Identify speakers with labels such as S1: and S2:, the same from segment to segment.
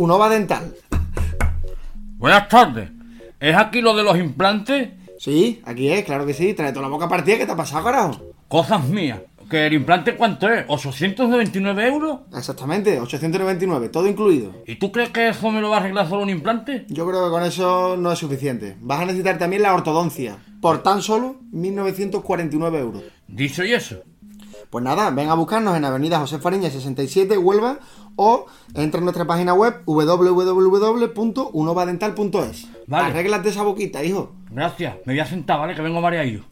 S1: Unova Dental.
S2: Buenas tardes. ¿Es aquí lo de los implantes?
S1: Sí, aquí es, claro que sí. Trae toda la boca partida. ¿Qué te ha pasado, carajo?
S2: Cosas mías. ¿Que el implante cuánto es? ¿899 euros?
S1: Exactamente, 899, todo incluido.
S2: ¿Y tú crees que eso me lo va a arreglar solo un implante?
S1: Yo creo que con eso no es suficiente. Vas a necesitar también la ortodoncia. Por tan solo 1.949 euros.
S2: Dicho y eso.
S1: Pues nada, ven a buscarnos en Avenida José Fariña 67, Huelva, o entra en nuestra página web www.unovadental.es.
S2: Vale.
S1: Arréglate esa boquita, hijo.
S2: Gracias. Me voy a sentar, ¿vale? Que vengo mareado.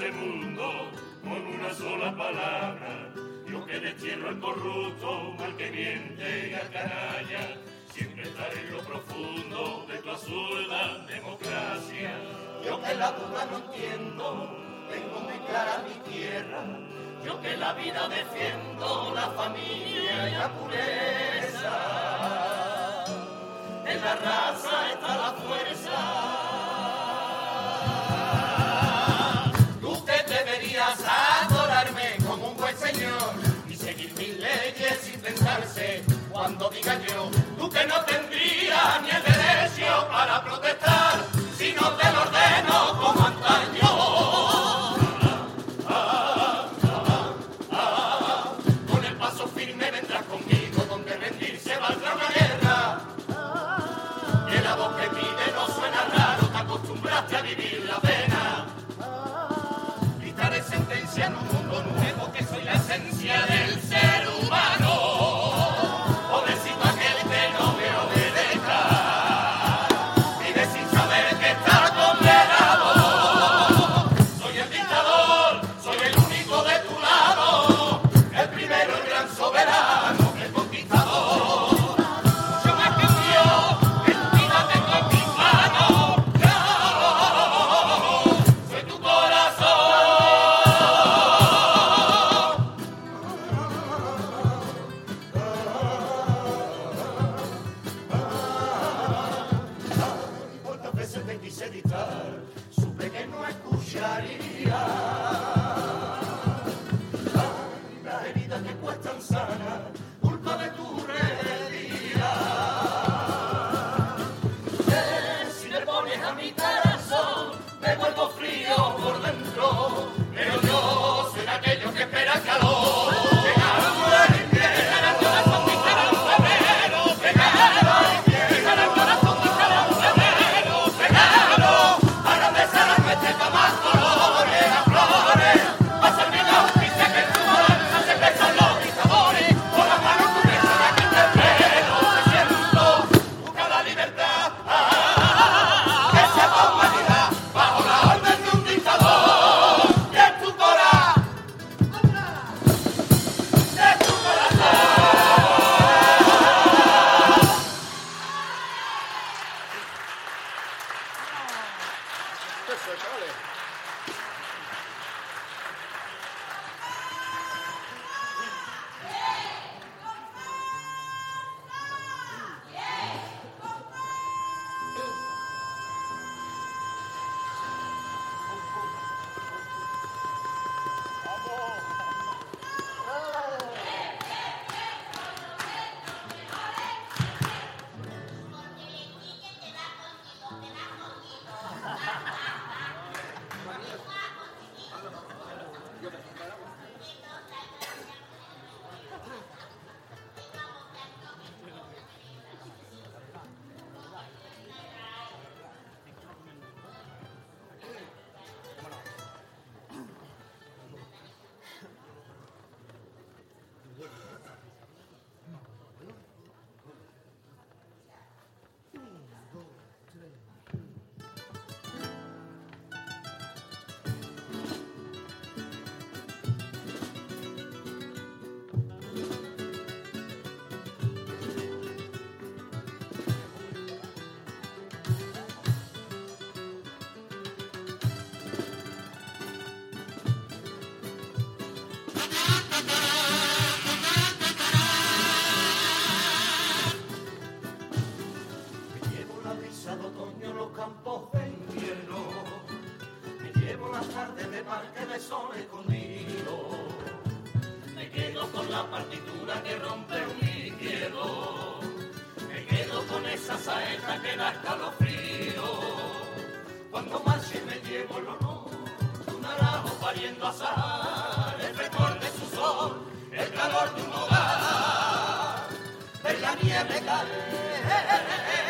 S3: Este mundo con una sola palabra, yo que destierro al corrupto, al que miente y al canalla, siempre estaré en lo profundo de tu absurda democracia. Yo que la duda no entiendo, tengo muy clara mi tierra, yo que la vida defiendo, la familia y la pureza. En la raza cuando diga yo, tú que no tendrías ni el derecho para protestar si no te lo ordeno como antaño. El calor de un hogar. Ver la nieve caer,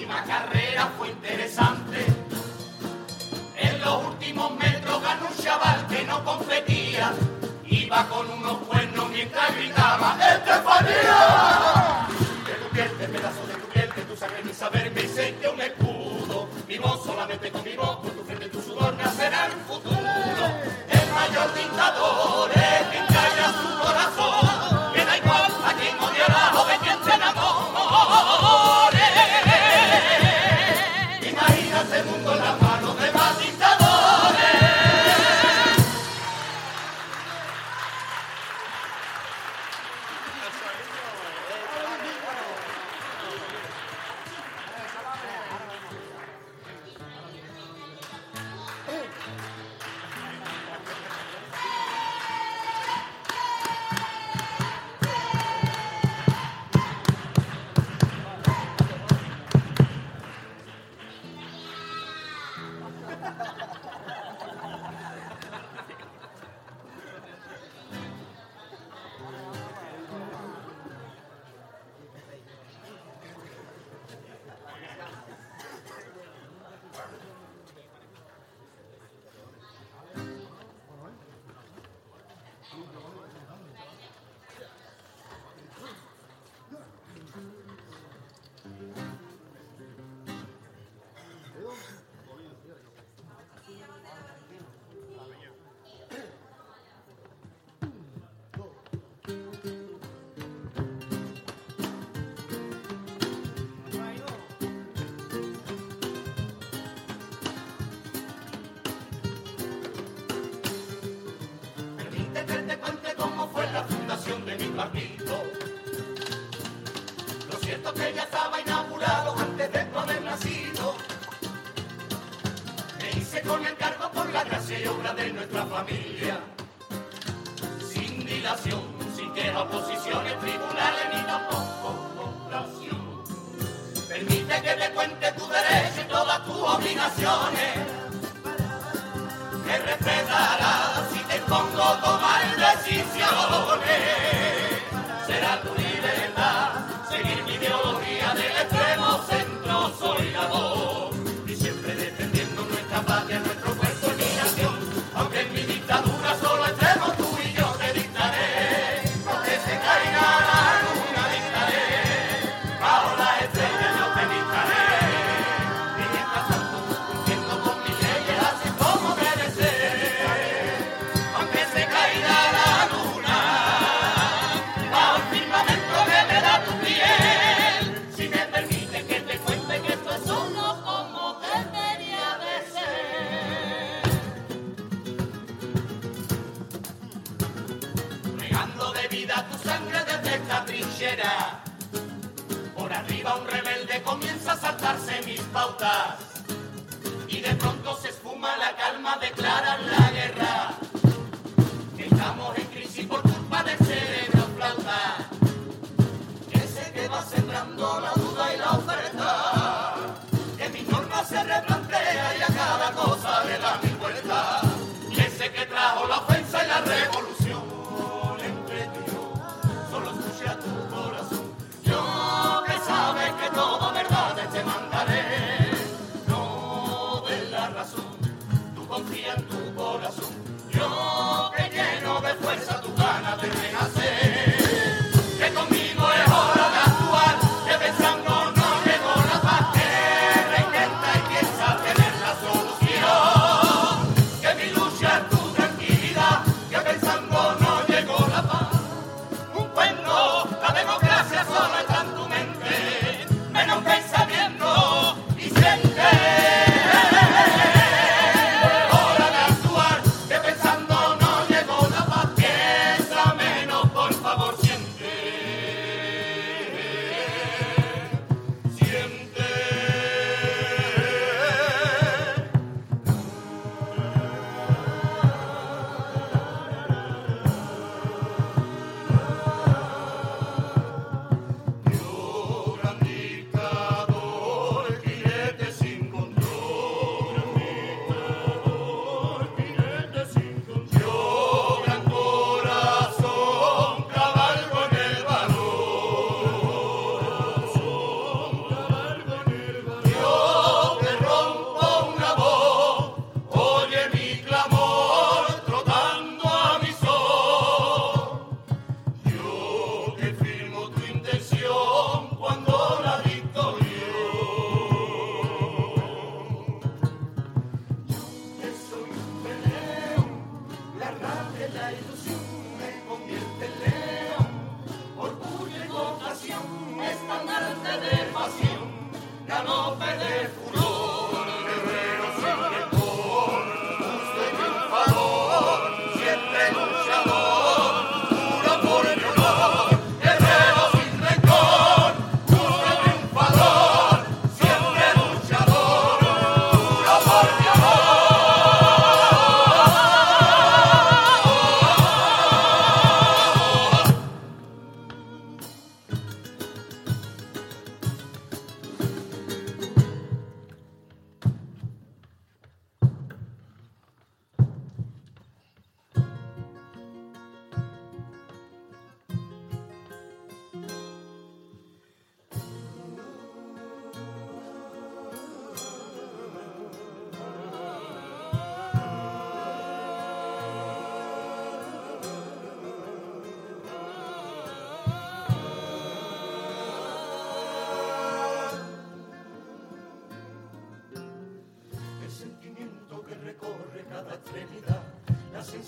S3: 今から Lo cierto que ya estaba inaugurado antes de tu haber nacido. Me hice con el cargo por la gracia y obra de nuestra familia. Sin dilación, sin queja, oposiciones tribunales ni tampoco complación. Permite que te cuente tu derecho y todas tus obligaciones. Que respetarás. Sangre desde esta trinchera. Por arriba un rebelde comienza a saltarse mis pautas. Y de pronto se esfuma la calma, declaran la guerra. Estamos en crisis por culpa del cerebro flauta. Ese que va sembrando la duda y la oferta. Que mi norma se replantea y a cada cosa le da mil vueltas. Y ese que trajo la ofensa y la revolución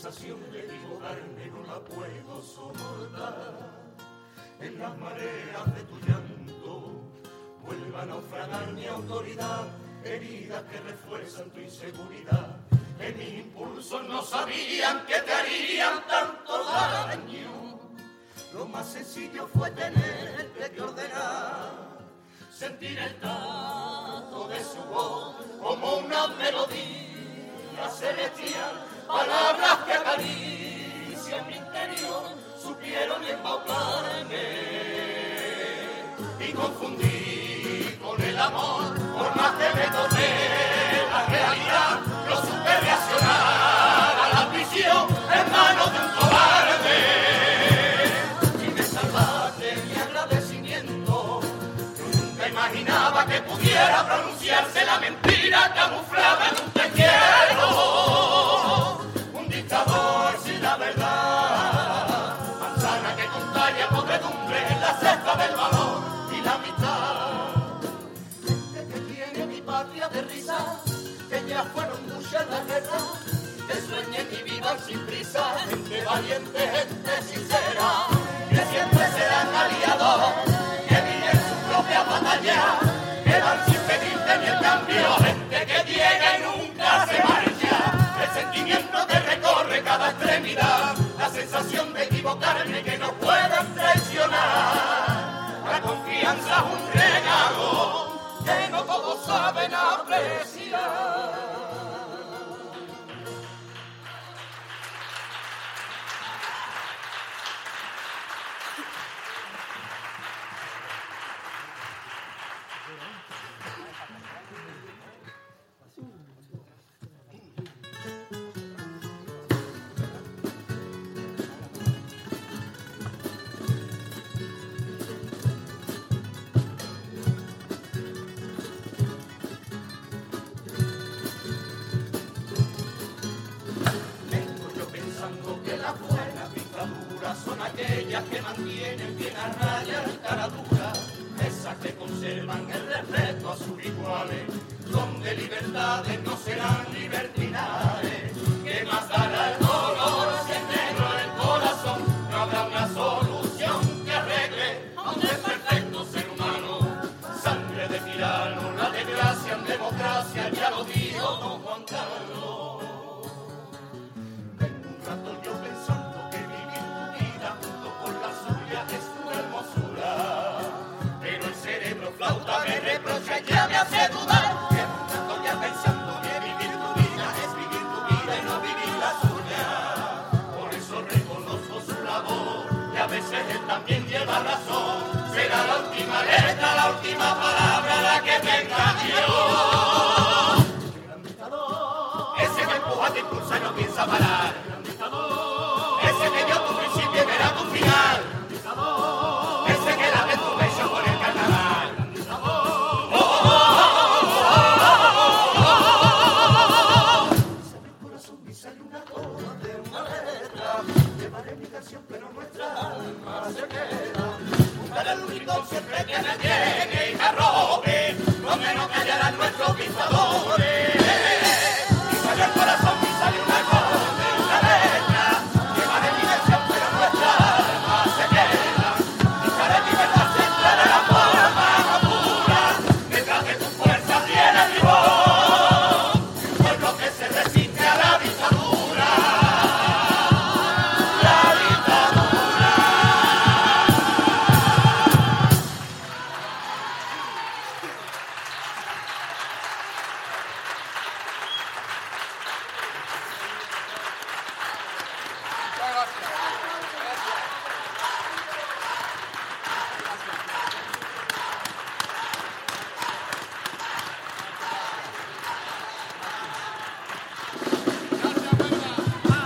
S3: sensación de equivocarme no la puedo soportar. En las mareas de tu llanto vuelva a naufragar mi autoridad, heridas que refuerzan tu inseguridad, que mis impulsos no sabían que te harían tanto daño. Lo más sencillo fue tenerte que ordenar sentir el tacto de su voz como una melodía celestial, palabras que acarician mi interior, supieron embaucarme y confundí con el amor, por más que me tomé la realidad, lo supe reaccionar a la prisión en manos de un cobarde y me salvaste mi agradecimiento. Yo nunca imaginaba que pudiera pronunciarse la mentira camuflada en un te. fueron muchas que sueñen y vivan sin prisa, gente valiente, gente sincera, que siempre serán aliados, que viven su propia batalla, que van sin pedirte ni el cambio, gente que tiene y nunca se marcha, el sentimiento que recorre cada extremidad, la sensación de equivocarme que no puedan traicionar, la confianza es un regalo que no todos saben apreciar. Que mantienen bien a raya la cara dura, esas que conservan el respeto a sus iguales, donde libertades no serán libertinajes, que más dará el dolor si es negro el corazón, no habrá una solución que arregle a un desperfecto ser humano, sangre de tirano, la desgracia en democracia, ya lo dijo don Juan Carlos.